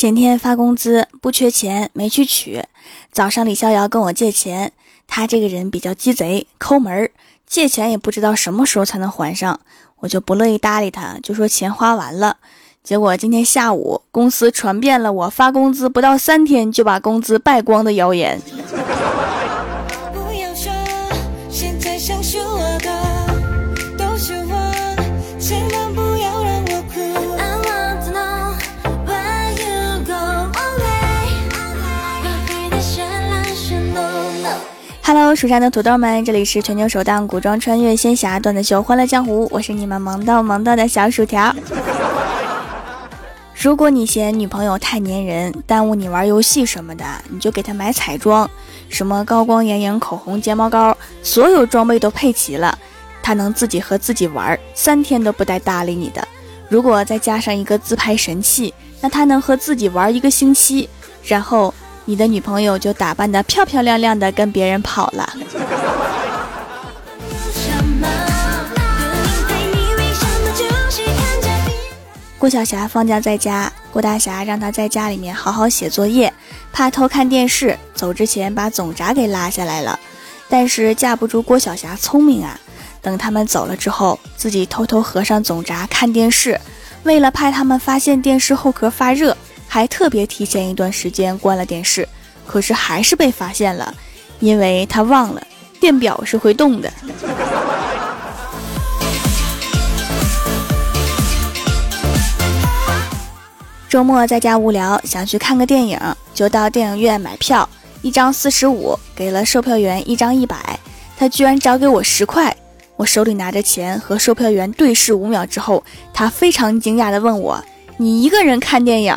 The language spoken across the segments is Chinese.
前天发工资不缺钱，没去取。早上李逍遥跟我借钱，他这个人比较鸡贼抠门儿，借钱也不知道什么时候才能还上，我就不乐意搭理他，就说钱花完了。结果今天下午公司传遍了我发工资不到三天就把工资败光的谣言。Hello，蜀山的土豆们，这里是全球首档古装穿越仙侠段子秀《欢乐江湖》，我是你们萌到萌到的小薯条。如果你嫌女朋友太粘人，耽误你玩游戏什么的，你就给她买彩妆，什么高光眼影、口红、睫毛膏，所有装备都配齐了，她能自己和自己玩，三天都不带搭理你的。如果再加上一个自拍神器，那她能和自己玩一个星期，然后。你的女朋友就打扮的漂漂亮亮的跟别人跑了。郭晓霞放假在家，郭大侠让她在家里面好好写作业，怕偷看电视，走之前把总闸给拉下来了。但是架不住郭晓霞聪明啊，等他们走了之后，自己偷偷合上总闸看电视，为了怕他们发现电视后壳发热。还特别提前一段时间关了电视，可是还是被发现了，因为他忘了电表是会动的。周末在家无聊，想去看个电影，就到电影院买票，一张四十五，给了售票员一张一百，他居然找给我十块。我手里拿着钱和售票员对视五秒之后，他非常惊讶的问我。你一个人看电影？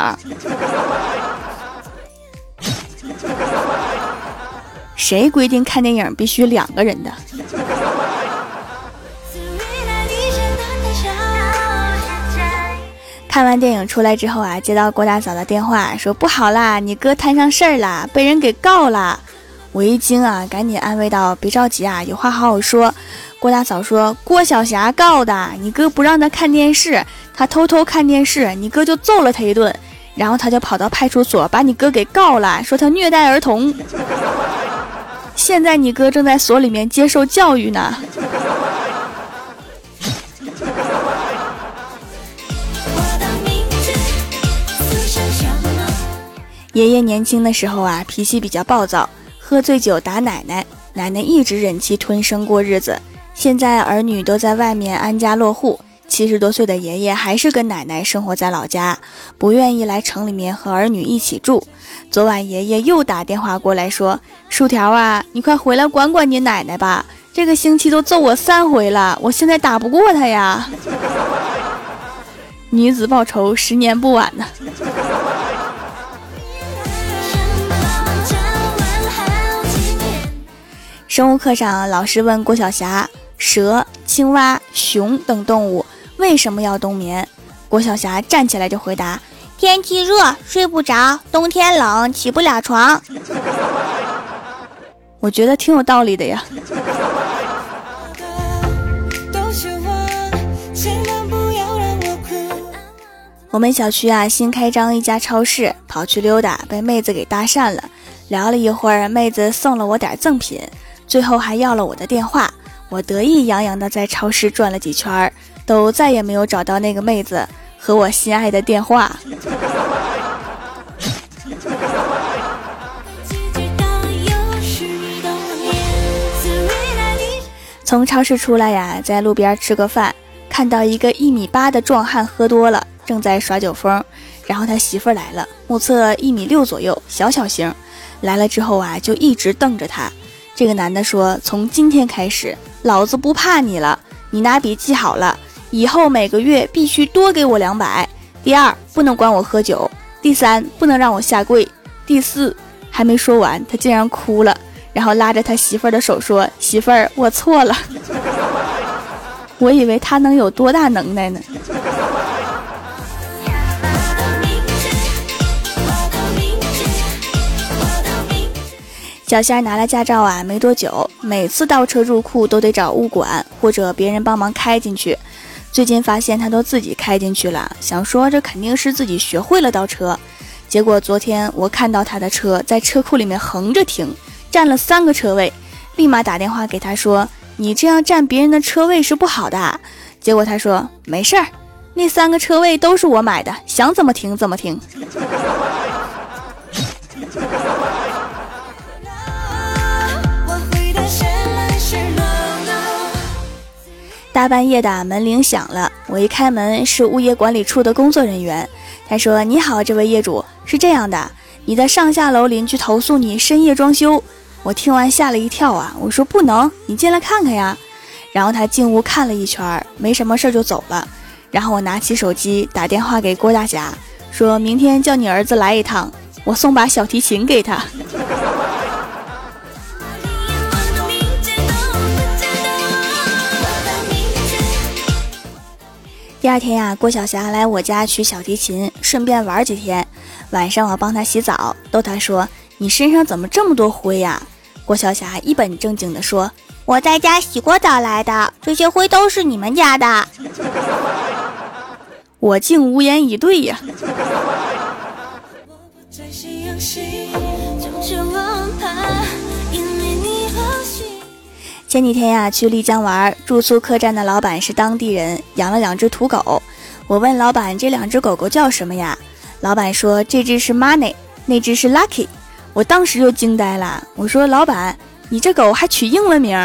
谁规定看电影必须两个人的？看完电影出来之后啊，接到郭大嫂的电话，说不好啦，你哥摊上事儿了，被人给告了。我一惊啊，赶紧安慰道：“别着急啊，有话好好说。”郭大嫂说：“郭晓霞告的，你哥不让他看电视，他偷偷看电视，你哥就揍了他一顿，然后他就跑到派出所把你哥给告了，说他虐待儿童。现在你哥正在所里面接受教育呢。”爷爷年轻的时候啊，脾气比较暴躁。喝醉酒打奶奶，奶奶一直忍气吞声过日子。现在儿女都在外面安家落户，七十多岁的爷爷还是跟奶奶生活在老家，不愿意来城里面和儿女一起住。昨晚爷爷又打电话过来说：“薯条啊，你快回来管管你奶奶吧，这个星期都揍我三回了，我现在打不过他呀。”女子报仇，十年不晚呢。生物课上，老师问郭晓霞：“蛇、青蛙、熊等动物为什么要冬眠？”郭晓霞站起来就回答：“天气热，睡不着；冬天冷，起不了床。”我觉得挺有道理的呀。我们小区啊，新开张一家超市，跑去溜达，被妹子给搭讪了。聊了一会儿，妹子送了我点赠品。最后还要了我的电话，我得意洋洋的在超市转了几圈，都再也没有找到那个妹子和我心爱的电话。从超市出来呀，在路边吃个饭，看到一个一米八的壮汉喝多了，正在耍酒疯，然后他媳妇来了，目测一米六左右，小小型，来了之后啊，就一直瞪着他。这个男的说：“从今天开始，老子不怕你了。你拿笔记好了，以后每个月必须多给我两百。第二，不能管我喝酒；第三，不能让我下跪；第四……还没说完，他竟然哭了，然后拉着他媳妇儿的手说：‘媳妇儿，我错了。’我以为他能有多大能耐呢？”小仙儿拿了驾照啊，没多久，每次倒车入库都得找物管或者别人帮忙开进去。最近发现他都自己开进去了，想说这肯定是自己学会了倒车。结果昨天我看到他的车在车库里面横着停，占了三个车位，立马打电话给他说：“你这样占别人的车位是不好的。”结果他说：“没事儿，那三个车位都是我买的，想怎么停怎么停。”大半夜的门铃响了，我一开门是物业管理处的工作人员。他说：“你好，这位业主，是这样的，你的上下楼邻居投诉你深夜装修。”我听完吓了一跳啊！我说：“不能，你进来看看呀。”然后他进屋看了一圈，没什么事就走了。然后我拿起手机打电话给郭大侠，说明天叫你儿子来一趟，我送把小提琴给他。那天呀，郭晓霞来我家取小提琴，顺便玩几天。晚上我帮她洗澡，逗她说：“你身上怎么这么多灰呀？”郭晓霞一本正经地说：“我在家洗过澡来的，这些灰都是你们家的。”我竟无言以对呀。前几天呀，去丽江玩，住宿客栈的老板是当地人，养了两只土狗。我问老板这两只狗狗叫什么呀？老板说这只是 Money，那只是 Lucky。我当时就惊呆了，我说老板，你这狗还取英文名？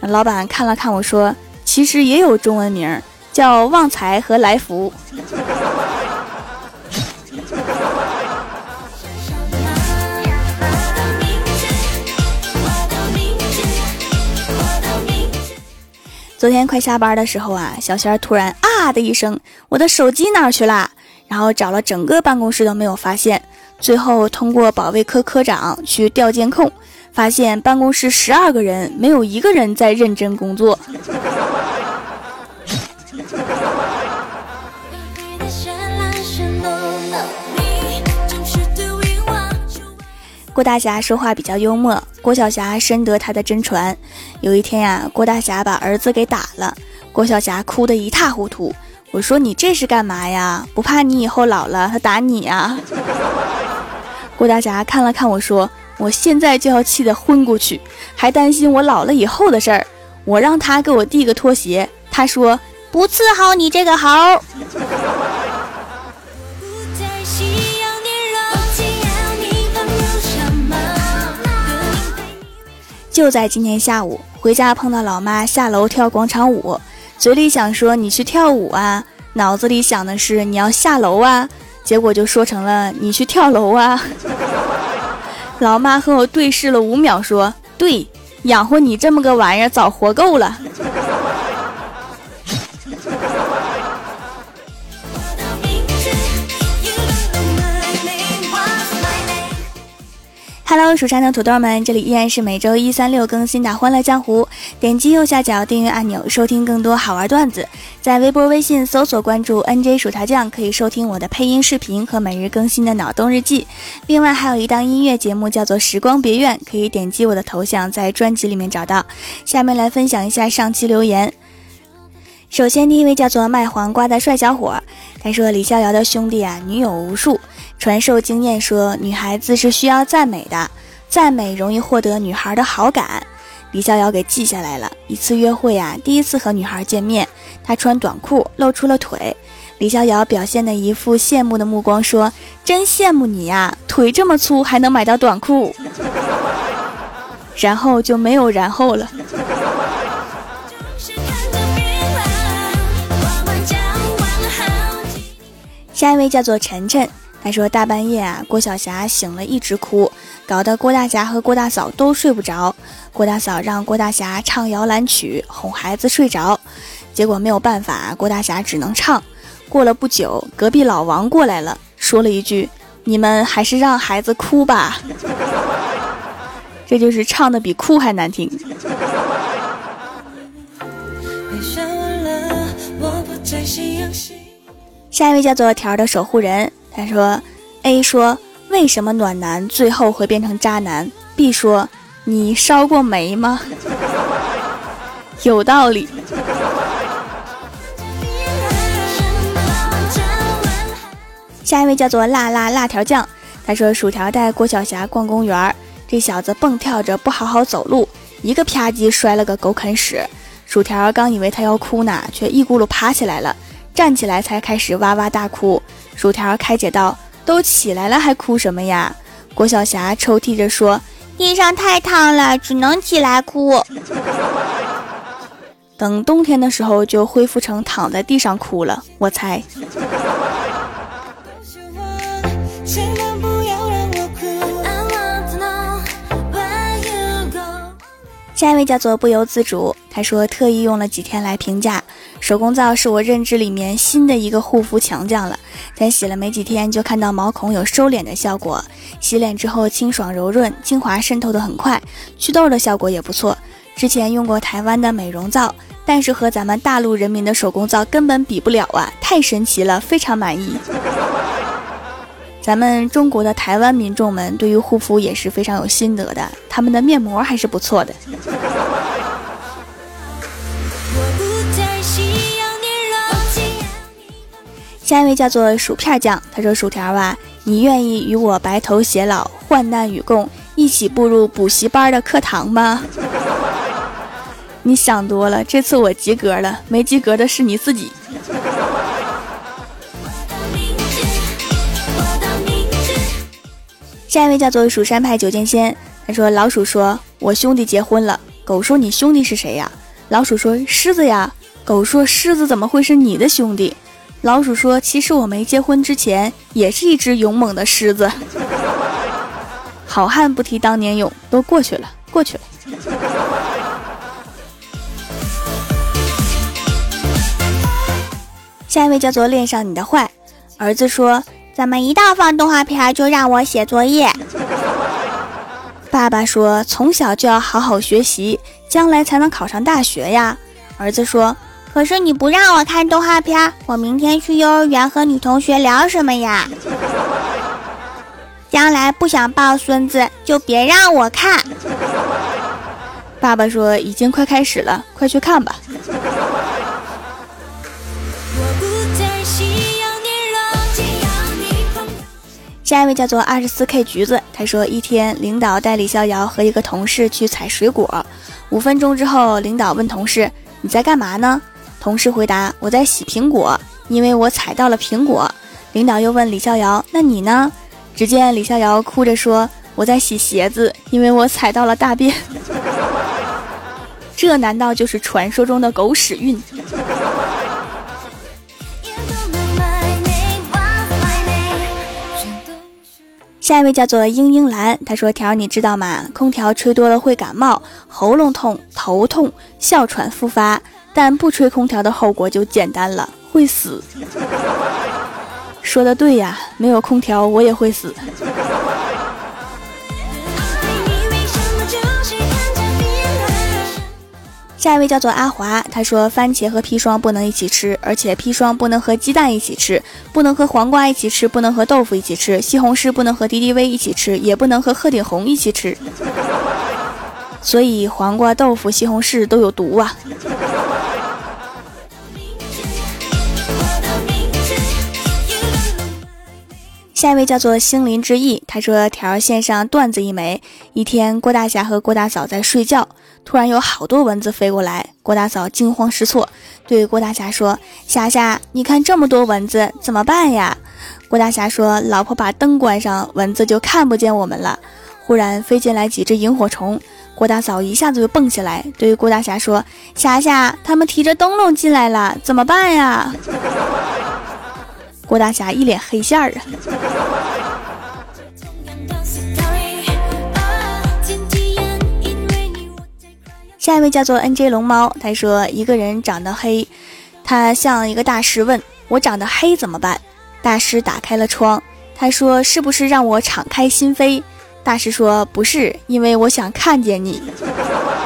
老板看了看我说，其实也有中文名，叫旺财和来福。昨天快下班的时候啊，小仙儿突然啊的一声，我的手机哪去了？然后找了整个办公室都没有发现，最后通过保卫科科长去调监控，发现办公室十二个人没有一个人在认真工作。郭大侠说话比较幽默，郭晓霞深得他的真传。有一天呀，郭大侠把儿子给打了，郭晓霞哭得一塌糊涂。我说：“你这是干嘛呀？不怕你以后老了他打你啊？” 郭大侠看了看我说：“我现在就要气得昏过去，还担心我老了以后的事儿。我让他给我递个拖鞋，他说不伺候你这个猴。”就在今天下午，回家碰到老妈下楼跳广场舞，嘴里想说你去跳舞啊，脑子里想的是你要下楼啊，结果就说成了你去跳楼啊。老妈和我对视了五秒，说：“对，养活你这么个玩意儿早活够了。” Hello，蜀山的土豆们，这里依然是每周一、三、六更新的《欢乐江湖》。点击右下角订阅按钮，收听更多好玩段子。在微博、微信搜索关注 “nj 薯条酱”，可以收听我的配音视频和每日更新的脑洞日记。另外，还有一档音乐节目叫做《时光别院》，可以点击我的头像，在专辑里面找到。下面来分享一下上期留言。首先，第一位叫做卖黄瓜的帅小伙，他说：“李逍遥的兄弟啊，女友无数。”传授经验说，女孩子是需要赞美的，赞美容易获得女孩的好感。李逍遥给记下来了。一次约会啊，第一次和女孩见面，她穿短裤露出了腿。李逍遥表现的一副羡慕的目光，说：“真羡慕你呀，腿这么粗还能买到短裤。”然后就没有然后了。下一位叫做晨晨。他说：“大半夜啊，郭晓霞醒了，一直哭，搞得郭大侠和郭大嫂都睡不着。郭大嫂让郭大侠唱摇篮曲哄孩子睡着，结果没有办法，郭大侠只能唱。过了不久，隔壁老王过来了，说了一句：‘你们还是让孩子哭吧。’这就是唱的比哭还难听。”下一位叫做条的守护人。他说：“A 说为什么暖男最后会变成渣男？B 说你烧过煤吗？有道理。”下一位叫做辣辣辣条酱，他说薯条带郭晓霞逛公园，这小子蹦跳着不好好走路，一个啪叽摔了个狗啃屎。薯条刚以为他要哭呢，却一咕噜爬起来了，站起来才开始哇哇大哭。薯条开解道：“都起来了还哭什么呀？”郭晓霞抽泣着说：“地上太烫了，只能起来哭。”等冬天的时候就恢复成躺在地上哭了，我猜。下一位叫做不由自主，他说特意用了几天来评价手工皂是我认知里面新的一个护肤强将了。才洗了没几天就看到毛孔有收敛的效果，洗脸之后清爽柔润，精华渗透的很快，祛痘的效果也不错。之前用过台湾的美容皂，但是和咱们大陆人民的手工皂根本比不了啊，太神奇了，非常满意。咱们中国的台湾民众们对于护肤也是非常有心得的，他们的面膜还是不错的。下一位叫做薯片酱，他说：“薯条啊，你愿意与我白头偕老，患难与共，一起步入补习班的课堂吗？” 你想多了，这次我及格了，没及格的是你自己。下一位叫做蜀山派九剑仙，他说：“老鼠说我兄弟结婚了。”狗说：“你兄弟是谁呀？”老鼠说：“狮子呀。”狗说：“狮子怎么会是你的兄弟？”老鼠说：“其实我没结婚之前也是一只勇猛的狮子。好汉不提当年勇，都过去了，过去了。”下一位叫做“恋上你的坏”，儿子说。怎么一到放动画片就让我写作业？爸爸说从小就要好好学习，将来才能考上大学呀。儿子说，可是你不让我看动画片，我明天去幼儿园和女同学聊什么呀？将来不想抱孙子就别让我看。爸爸说已经快开始了，快去看吧。下一位叫做二十四 K 橘子，他说一天领导带李逍遥和一个同事去采水果，五分钟之后，领导问同事你在干嘛呢？同事回答我在洗苹果，因为我踩到了苹果。领导又问李逍遥那你呢？只见李逍遥哭着说我在洗鞋子，因为我踩到了大便。这难道就是传说中的狗屎运？下一位叫做英英兰，他说：“条你知道吗？空调吹多了会感冒、喉咙痛、头痛、哮喘复发，但不吹空调的后果就简单了，会死。”说的对呀，没有空调我也会死。下一位叫做阿华，他说番茄和砒霜不能一起吃，而且砒霜不能和鸡蛋一起吃，不能和黄瓜一起吃，不能和豆腐一起吃，西红柿不能和敌敌畏一起吃，也不能和鹤顶红一起吃。所以黄瓜、豆腐、西红柿都有毒啊。下一位叫做心灵之翼，他说条线上段子一枚。一天，郭大侠和郭大嫂在睡觉。突然有好多蚊子飞过来，郭大嫂惊慌失措，对郭大侠说：“侠侠，你看这么多蚊子怎么办呀？”郭大侠说：“老婆把灯关上，蚊子就看不见我们了。”忽然飞进来几只萤火虫，郭大嫂一下子就蹦起来，对郭大侠说：“侠侠，他们提着灯笼进来了，怎么办呀？”郭大侠一脸黑线儿啊。下一位叫做 N J 龙猫，他说一个人长得黑，他向一个大师问：“我长得黑怎么办？”大师打开了窗，他说：“是不是让我敞开心扉？”大师说：“不是，因为我想看见你。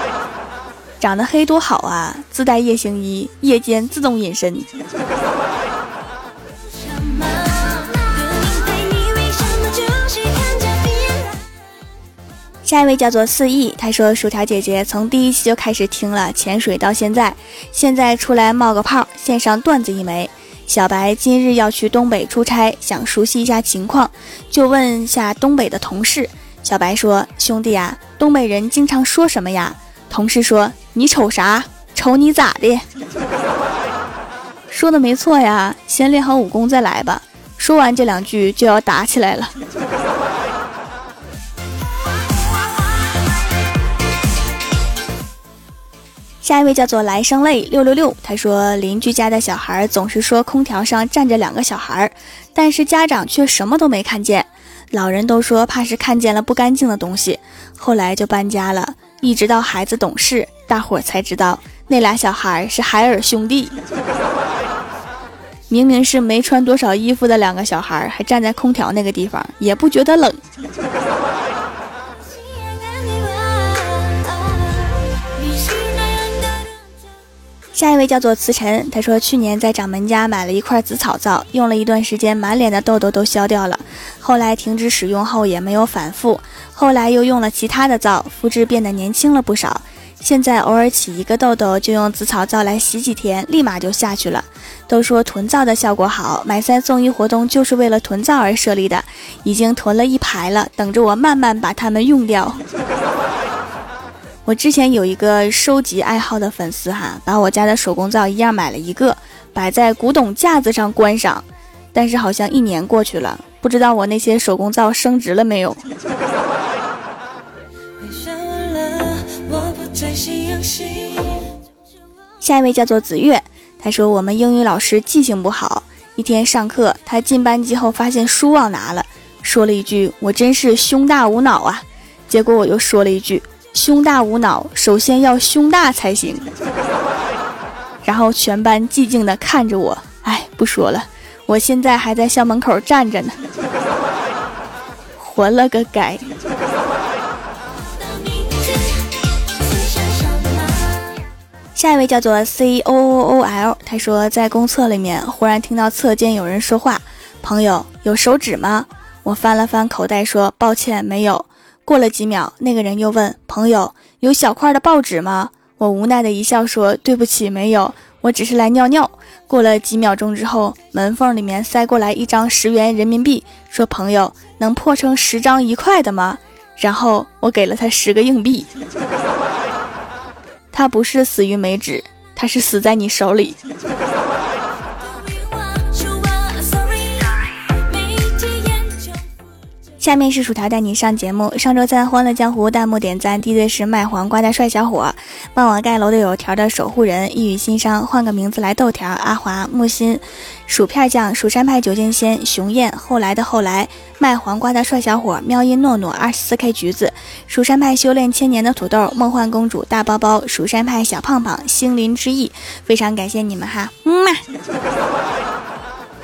长得黑多好啊，自带夜行衣，夜间自动隐身。”下一位叫做四亿，他说：“薯条姐姐从第一期就开始听了，潜水到现在，现在出来冒个泡，献上段子一枚。小白今日要去东北出差，想熟悉一下情况，就问下东北的同事。小白说：“兄弟啊，东北人经常说什么呀？”同事说：“你瞅啥？瞅你咋的？”说的没错呀，先练好武功再来吧。说完这两句就要打起来了。下一位叫做来生泪六六六，他说邻居家的小孩总是说空调上站着两个小孩，但是家长却什么都没看见。老人都说怕是看见了不干净的东西，后来就搬家了。一直到孩子懂事，大伙儿才知道那俩小孩是海尔兄弟。明明是没穿多少衣服的两个小孩，还站在空调那个地方，也不觉得冷。下一位叫做慈晨，他说去年在掌门家买了一块紫草皂，用了一段时间，满脸的痘痘都消掉了。后来停止使用后也没有反复，后来又用了其他的皂，肤质变得年轻了不少。现在偶尔起一个痘痘，就用紫草皂来洗几天，立马就下去了。都说囤皂的效果好，买三送一活动就是为了囤皂而设立的，已经囤了一排了，等着我慢慢把它们用掉。我之前有一个收集爱好的粉丝哈，把我家的手工皂一样买了一个，摆在古董架子上观赏。但是好像一年过去了，不知道我那些手工皂升值了没有。下一位叫做子月，他说我们英语老师记性不好，一天上课他进班级后发现书忘拿了，说了一句我真是胸大无脑啊，结果我又说了一句。胸大无脑，首先要胸大才行。然后全班寂静地看着我，哎，不说了，我现在还在校门口站着呢。活了个该！下一位叫做 C O O O L，他说在公厕里面忽然听到侧间有人说话：“朋友，有手纸吗？”我翻了翻口袋，说：“抱歉，没有。”过了几秒，那个人又问朋友：“有小块的报纸吗？”我无奈的一笑说：“对不起，没有，我只是来尿尿。”过了几秒钟之后，门缝里面塞过来一张十元人民币，说：“朋友，能破成十张一块的吗？”然后我给了他十个硬币。他不是死于没纸，他是死在你手里。下面是薯条带你上节目。上周三欢乐江湖弹幕点赞第一的是卖黄瓜的帅小伙，帮我盖楼的有条的守护人一语心伤，换个名字来豆条阿华木心，薯片酱蜀山派九剑仙熊燕后来的后来。卖黄瓜的帅小伙喵音诺诺二十四 K 橘子。蜀山派修炼千年的土豆梦幻公主大包包蜀山派小胖胖星灵之翼，非常感谢你们哈，嗯嘛。